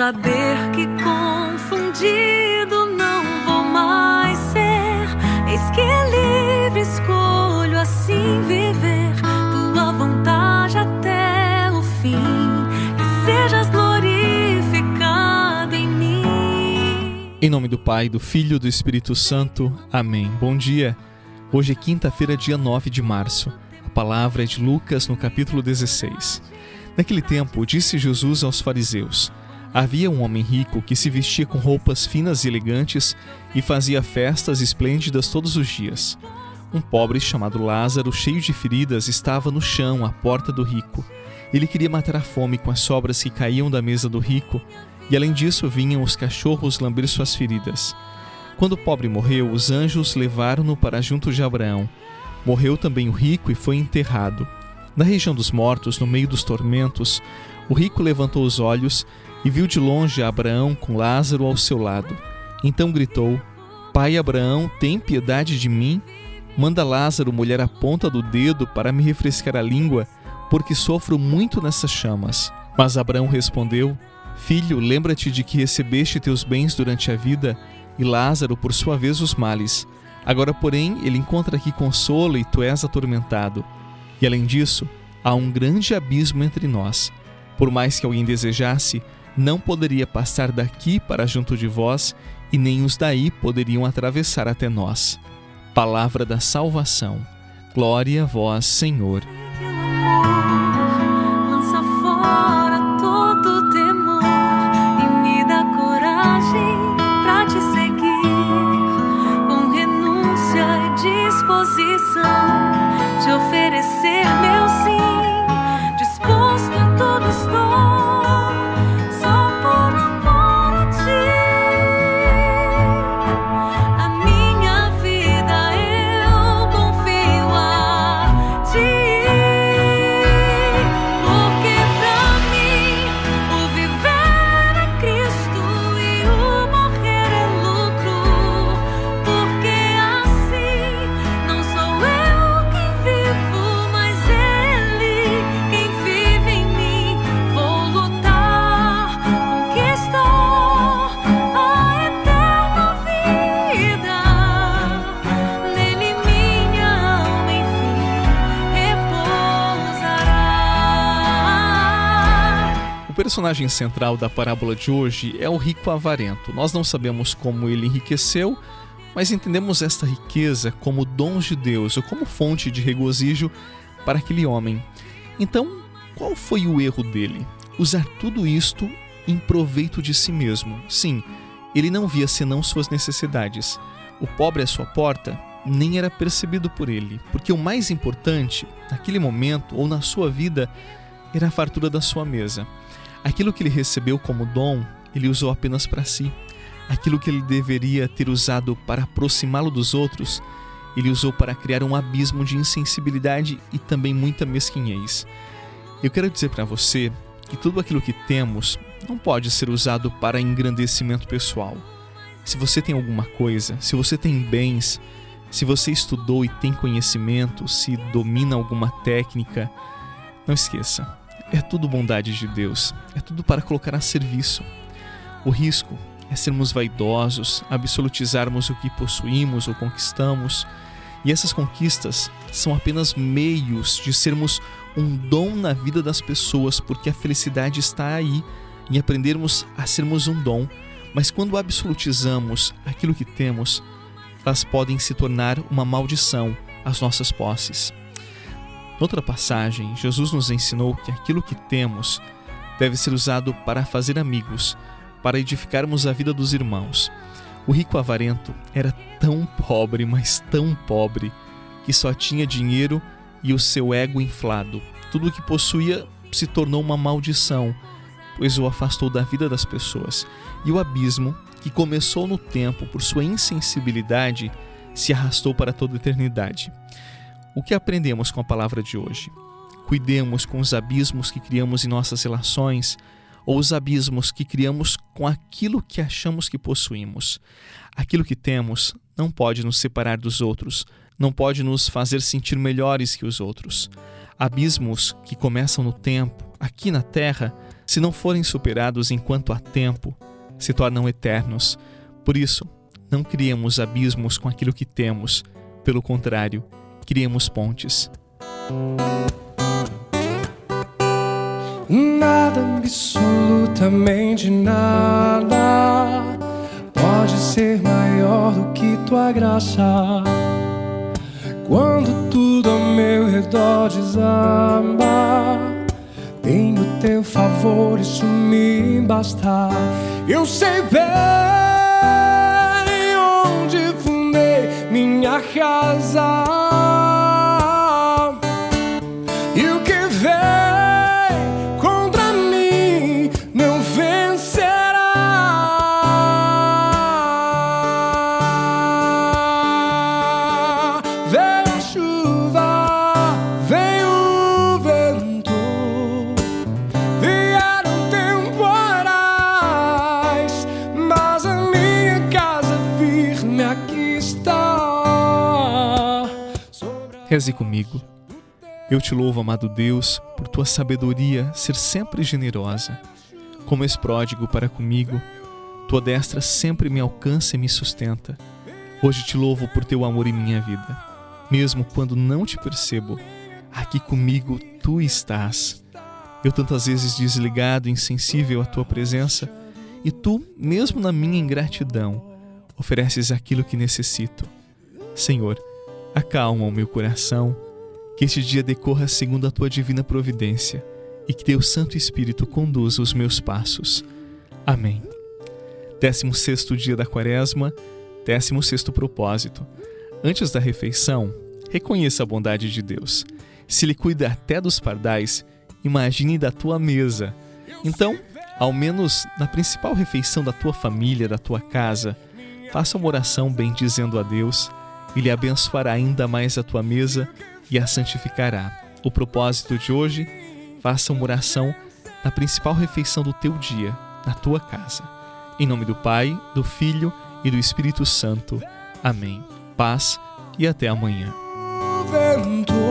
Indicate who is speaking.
Speaker 1: saber que confundido não vou mais ser. Eis que livre escolho assim viver tua vontade até o fim. Que sejas glorificado em mim.
Speaker 2: Em nome do Pai, do Filho e do Espírito Santo. Amém. Bom dia. Hoje é quinta-feira, dia 9 de março. A palavra é de Lucas no capítulo 16. Naquele tempo, disse Jesus aos fariseus: Havia um homem rico que se vestia com roupas finas e elegantes e fazia festas esplêndidas todos os dias. Um pobre chamado Lázaro, cheio de feridas, estava no chão à porta do rico. Ele queria matar a fome com as sobras que caíam da mesa do rico, e além disso vinham os cachorros lamber suas feridas. Quando o pobre morreu, os anjos levaram-no para junto de Abraão. Morreu também o rico e foi enterrado. Na região dos mortos, no meio dos tormentos, o rico levantou os olhos e viu de longe Abraão com Lázaro ao seu lado. Então gritou: Pai Abraão, tem piedade de mim? Manda Lázaro molhar a ponta do dedo para me refrescar a língua, porque sofro muito nessas chamas. Mas Abraão respondeu: Filho, lembra-te de que recebeste teus bens durante a vida, e Lázaro, por sua vez, os males. Agora, porém, ele encontra aqui consolo e tu és atormentado. E além disso, há um grande abismo entre nós. Por mais que alguém desejasse, não poderia passar daqui para junto de vós, e nem os daí poderiam atravessar até nós. Palavra da salvação. Glória a vós, Senhor. Personagem central da parábola de hoje é o rico avarento. Nós não sabemos como ele enriqueceu, mas entendemos esta riqueza como dons de Deus ou como fonte de regozijo para aquele homem. Então, qual foi o erro dele? Usar tudo isto em proveito de si mesmo. Sim, ele não via senão suas necessidades. O pobre à sua porta nem era percebido por ele, porque o mais importante, naquele momento ou na sua vida, era a fartura da sua mesa. Aquilo que ele recebeu como dom, ele usou apenas para si. Aquilo que ele deveria ter usado para aproximá-lo dos outros, ele usou para criar um abismo de insensibilidade e também muita mesquinhez. Eu quero dizer para você que tudo aquilo que temos não pode ser usado para engrandecimento pessoal. Se você tem alguma coisa, se você tem bens, se você estudou e tem conhecimento, se domina alguma técnica, não esqueça, é tudo bondade de Deus, é tudo para colocar a serviço. O risco é sermos vaidosos, absolutizarmos o que possuímos ou conquistamos, e essas conquistas são apenas meios de sermos um dom na vida das pessoas, porque a felicidade está aí em aprendermos a sermos um dom, mas quando absolutizamos aquilo que temos, elas podem se tornar uma maldição às nossas posses. Noutra passagem, Jesus nos ensinou que aquilo que temos deve ser usado para fazer amigos, para edificarmos a vida dos irmãos. O rico avarento era tão pobre, mas tão pobre, que só tinha dinheiro e o seu ego inflado. Tudo o que possuía se tornou uma maldição, pois o afastou da vida das pessoas. E o abismo, que começou no tempo por sua insensibilidade, se arrastou para toda a eternidade. O que aprendemos com a palavra de hoje? Cuidemos com os abismos que criamos em nossas relações ou os abismos que criamos com aquilo que achamos que possuímos. Aquilo que temos não pode nos separar dos outros, não pode nos fazer sentir melhores que os outros. Abismos que começam no tempo, aqui na terra, se não forem superados enquanto há tempo, se tornam eternos. Por isso, não criemos abismos com aquilo que temos, pelo contrário, criemos pontes.
Speaker 3: Nada, absolutamente nada pode ser maior do que tua graça. Quando tudo ao meu redor desaba, tenho teu favor, isso me basta. Eu sei bem onde fundei minha casa.
Speaker 2: Reze comigo. Eu te louvo, amado Deus, por tua sabedoria ser sempre generosa. Como és pródigo para comigo, tua destra sempre me alcança e me sustenta. Hoje te louvo por teu amor em minha vida. Mesmo quando não te percebo, aqui comigo tu estás. Eu tantas vezes desligado, insensível à tua presença, e tu, mesmo na minha ingratidão, ofereces aquilo que necessito. Senhor, acalma o meu coração, que este dia decorra segundo a tua divina providência e que teu Santo Espírito conduza os meus passos. Amém. 16 dia da Quaresma, 16 propósito. Antes da refeição, reconheça a bondade de Deus. Se Ele cuida até dos pardais, imagine da tua mesa. Então, ao menos na principal refeição da tua família, da tua casa, faça uma oração bendizendo a Deus. Ele abençoará ainda mais a tua mesa e a santificará. O propósito de hoje, faça uma oração na principal refeição do teu dia, na tua casa. Em nome do Pai, do Filho e do Espírito Santo. Amém. Paz e até amanhã.
Speaker 3: vento